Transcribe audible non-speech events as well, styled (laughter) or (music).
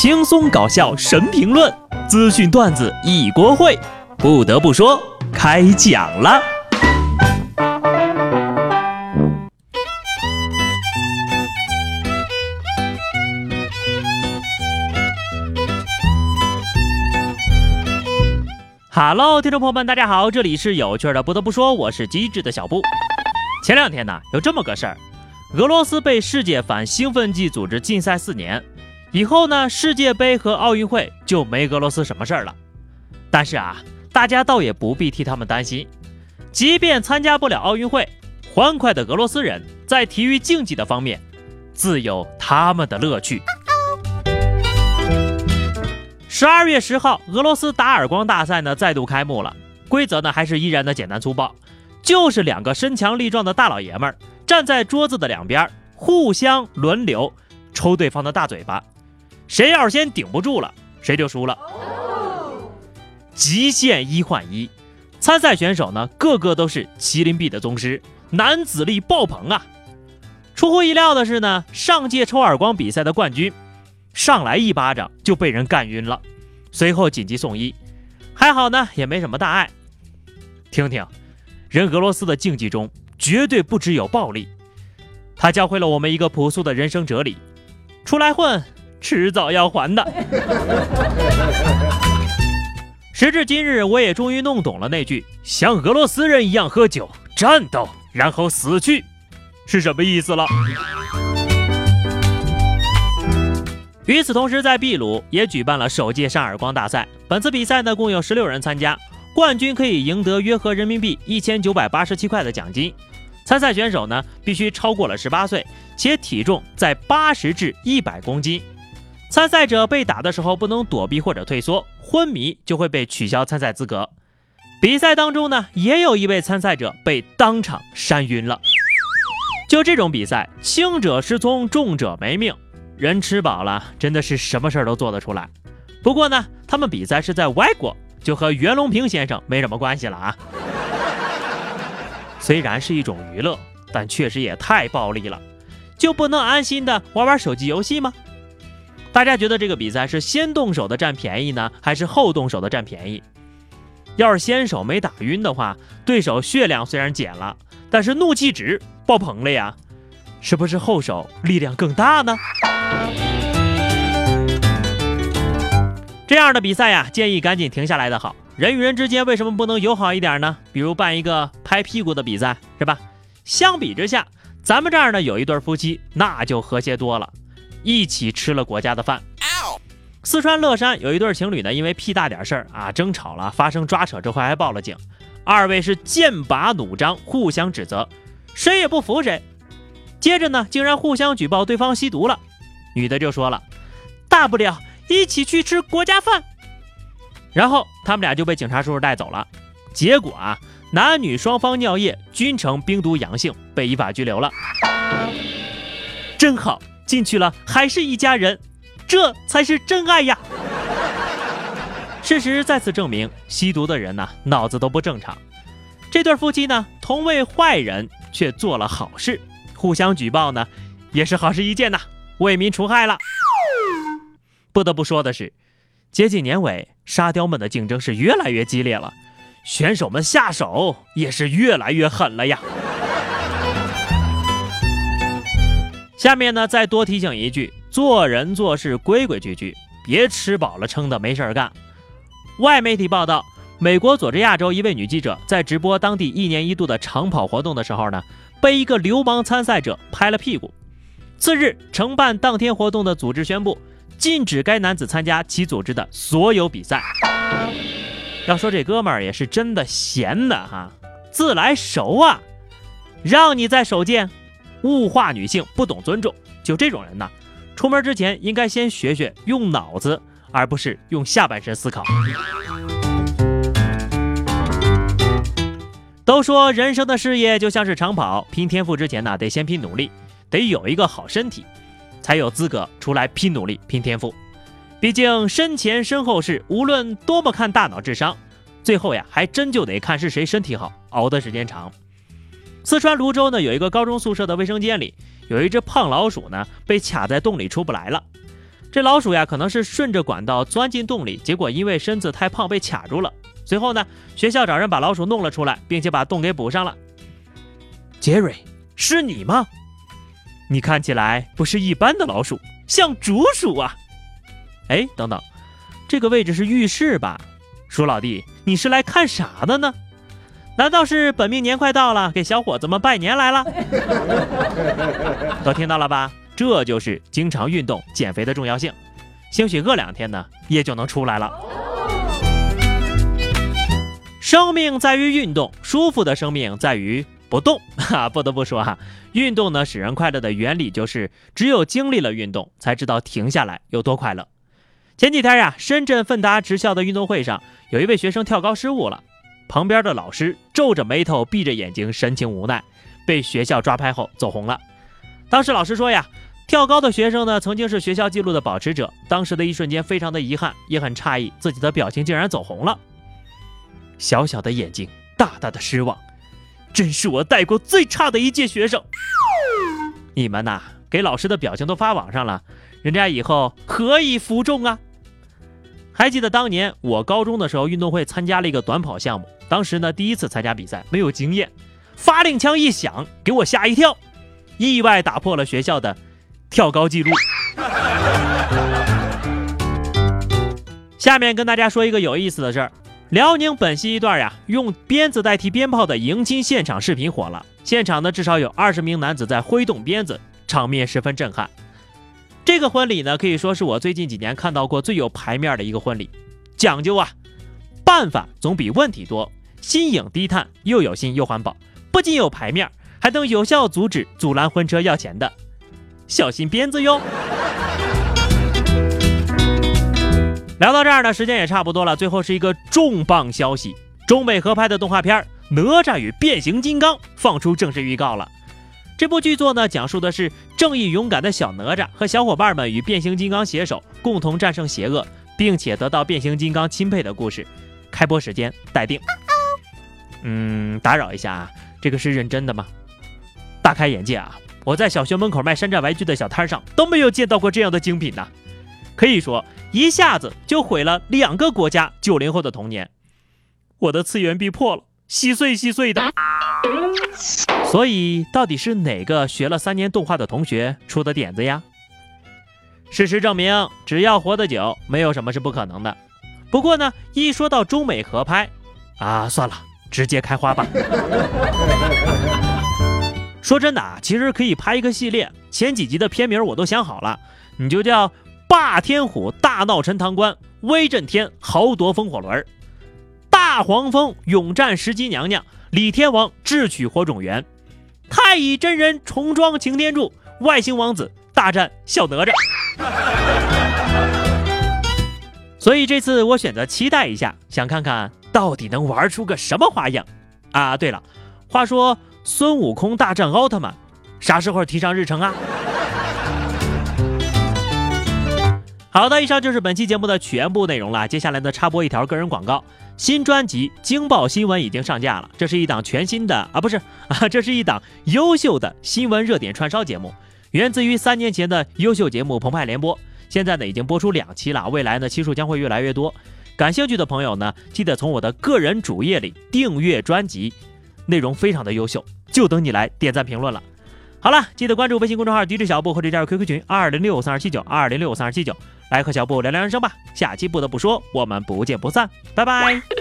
轻松搞笑神评论，资讯段子一锅烩。不得不说，开讲了。Hello，听众朋友们，大家好，这里是有趣的。不得不说，我是机智的小布。前两天呢，有这么个事儿，俄罗斯被世界反兴奋剂组织禁赛四年。以后呢，世界杯和奥运会就没俄罗斯什么事儿了。但是啊，大家倒也不必替他们担心。即便参加不了奥运会，欢快的俄罗斯人在体育竞技的方面，自有他们的乐趣。十二月十号，俄罗斯打耳光大赛呢再度开幕了。规则呢还是依然的简单粗暴，就是两个身强力壮的大老爷们儿站在桌子的两边，互相轮流抽对方的大嘴巴。谁要是先顶不住了，谁就输了。极限一换一，参赛选手呢，个个都是麒麟臂的宗师，男子力爆棚啊！出乎意料的是呢，上届抽耳光比赛的冠军，上来一巴掌就被人干晕了，随后紧急送医，还好呢，也没什么大碍。听听，人俄罗斯的竞技中绝对不只有暴力，他教会了我们一个朴素的人生哲理：出来混。迟早要还的。(laughs) 时至今日，我也终于弄懂了那句“像俄罗斯人一样喝酒、战斗，然后死去”是什么意思了。与此同时，在秘鲁也举办了首届扇耳光大赛。本次比赛呢，共有十六人参加，冠军可以赢得约合人民币一千九百八十七块的奖金。参赛选手呢，必须超过了十八岁，且体重在八十至一百公斤。参赛者被打的时候不能躲避或者退缩，昏迷就会被取消参赛资格。比赛当中呢，也有一位参赛者被当场扇晕了。就这种比赛，轻者失聪，重者没命。人吃饱了，真的是什么事儿都做得出来。不过呢，他们比赛是在外国，就和袁隆平先生没什么关系了啊。虽然是一种娱乐，但确实也太暴力了。就不能安心的玩玩手机游戏吗？大家觉得这个比赛是先动手的占便宜呢，还是后动手的占便宜？要是先手没打晕的话，对手血量虽然减了，但是怒气值爆棚了呀，是不是后手力量更大呢？这样的比赛呀，建议赶紧停下来的好。人与人之间为什么不能友好一点呢？比如办一个拍屁股的比赛，是吧？相比之下，咱们这儿呢有一对夫妻，那就和谐多了。一起吃了国家的饭。四川乐山有一对情侣呢，因为屁大点事儿啊争吵了，发生抓扯之后还报了警。二位是剑拔弩张，互相指责，谁也不服谁。接着呢，竟然互相举报对方吸毒了。女的就说了：“大不了一起去吃国家饭。”然后他们俩就被警察叔叔带走了。结果啊，男女双方尿液均呈冰毒阳性，被依法拘留了。真好。进去了还是一家人，这才是真爱呀！事实再次证明，吸毒的人呢脑子都不正常。这对夫妻呢同为坏人，却做了好事，互相举报呢也是好事一件呐，为民除害了。不得不说的是，接近年尾，沙雕们的竞争是越来越激烈了，选手们下手也是越来越狠了呀。下面呢，再多提醒一句：做人做事规规矩矩，别吃饱了撑的没事儿干。外媒体报道，美国佐治亚州一位女记者在直播当地一年一度的长跑活动的时候呢，被一个流氓参赛者拍了屁股。次日，承办当天活动的组织宣布，禁止该男子参加其组织的所有比赛。要说这哥们儿也是真的闲的哈，自来熟啊，让你在手贱。物化女性，不懂尊重，就这种人呢，出门之前应该先学学用脑子，而不是用下半身思考。都说人生的事业就像是长跑，拼天赋之前呢，得先拼努力，得有一个好身体，才有资格出来拼努力、拼天赋。毕竟身前身后事，无论多么看大脑智商，最后呀，还真就得看是谁身体好，熬的时间长。四川泸州呢，有一个高中宿舍的卫生间里，有一只胖老鼠呢，被卡在洞里出不来了。这老鼠呀，可能是顺着管道钻进洞里，结果因为身子太胖被卡住了。随后呢，学校找人把老鼠弄了出来，并且把洞给补上了。杰瑞，是你吗？你看起来不是一般的老鼠，像竹鼠啊！哎，等等，这个位置是浴室吧？鼠老弟，你是来看啥的呢？难道是本命年快到了，给小伙子们拜年来了？(laughs) 都听到了吧？这就是经常运动减肥的重要性。兴许饿两天呢，也就能出来了。生命在于运动，舒服的生命在于不动。哈，不得不说哈，运动呢使人快乐的原理就是，只有经历了运动，才知道停下来有多快乐。前几天呀，深圳奋达职校的运动会上，有一位学生跳高失误了，旁边的老师皱着眉头，闭着眼睛，神情无奈，被学校抓拍后走红了。当时老师说呀，跳高的学生呢曾经是学校纪录的保持者，当时的一瞬间非常的遗憾，也很诧异自己的表情竟然走红了。小小的眼睛，大大的失望，真是我带过最差的一届学生。你们呐，给老师的表情都发网上了，人家以后何以服众啊？还记得当年我高中的时候，运动会参加了一个短跑项目。当时呢，第一次参加比赛，没有经验，发令枪一响，给我吓一跳，意外打破了学校的跳高纪录。下面跟大家说一个有意思的事儿：辽宁本溪一段呀，用鞭子代替鞭炮的迎亲现场视频火了。现场呢，至少有二十名男子在挥动鞭子，场面十分震撼。这个婚礼呢，可以说是我最近几年看到过最有排面的一个婚礼，讲究啊，办法总比问题多，新颖低碳，又有心又环保，不仅有排面，还能有效阻止阻拦婚车要钱的，小心鞭子哟。(laughs) 聊到这儿呢，时间也差不多了，最后是一个重磅消息：中美合拍的动画片《哪吒与变形金刚》放出正式预告了。这部剧作呢，讲述的是正义勇敢的小哪吒和小伙伴们与变形金刚携手，共同战胜邪恶，并且得到变形金刚钦佩的故事。开播时间待定。嗯，打扰一下啊，这个是认真的吗？大开眼界啊！我在小学门口卖山寨玩具的小摊上都没有见到过这样的精品呐，可以说一下子就毁了两个国家九零后的童年。我的次元壁破了，稀碎稀碎的。所以，到底是哪个学了三年动画的同学出的点子呀？事实证明，只要活得久，没有什么是不可能的。不过呢，一说到中美合拍，啊，算了，直接开花吧。说真的啊，其实可以拍一个系列，前几集的片名我都想好了，你就叫《霸天虎大闹陈塘关》，威震天豪夺风火轮，大黄蜂勇战石矶娘娘。李天王智取火种源，太乙真人重装擎天柱，外星王子大战小哪吒。所以这次我选择期待一下，想看看到底能玩出个什么花样啊！对了，话说孙悟空大战奥特曼，啥时候提上日程啊？(laughs) 好的，以上就是本期节目的全部内容了。接下来呢，插播一条个人广告：新专辑《惊爆新闻》已经上架了。这是一档全新的啊，不是 (laughs) 啊，这是一档优秀的新闻热点串烧节目，源自于三年前的优秀节目《澎湃联播》。现在呢，已经播出两期了，未来呢，期数将会越来越多。感兴趣的朋友呢，记得从我的个人主页里订阅专辑，内容非常的优秀，就等你来点赞评论了。好了，记得关注微信公众号“迪智小布”或者加入 QQ 群二零六三二七九二零六三二七九，来和小布聊聊人生吧。下期不得不说，我们不见不散，拜拜。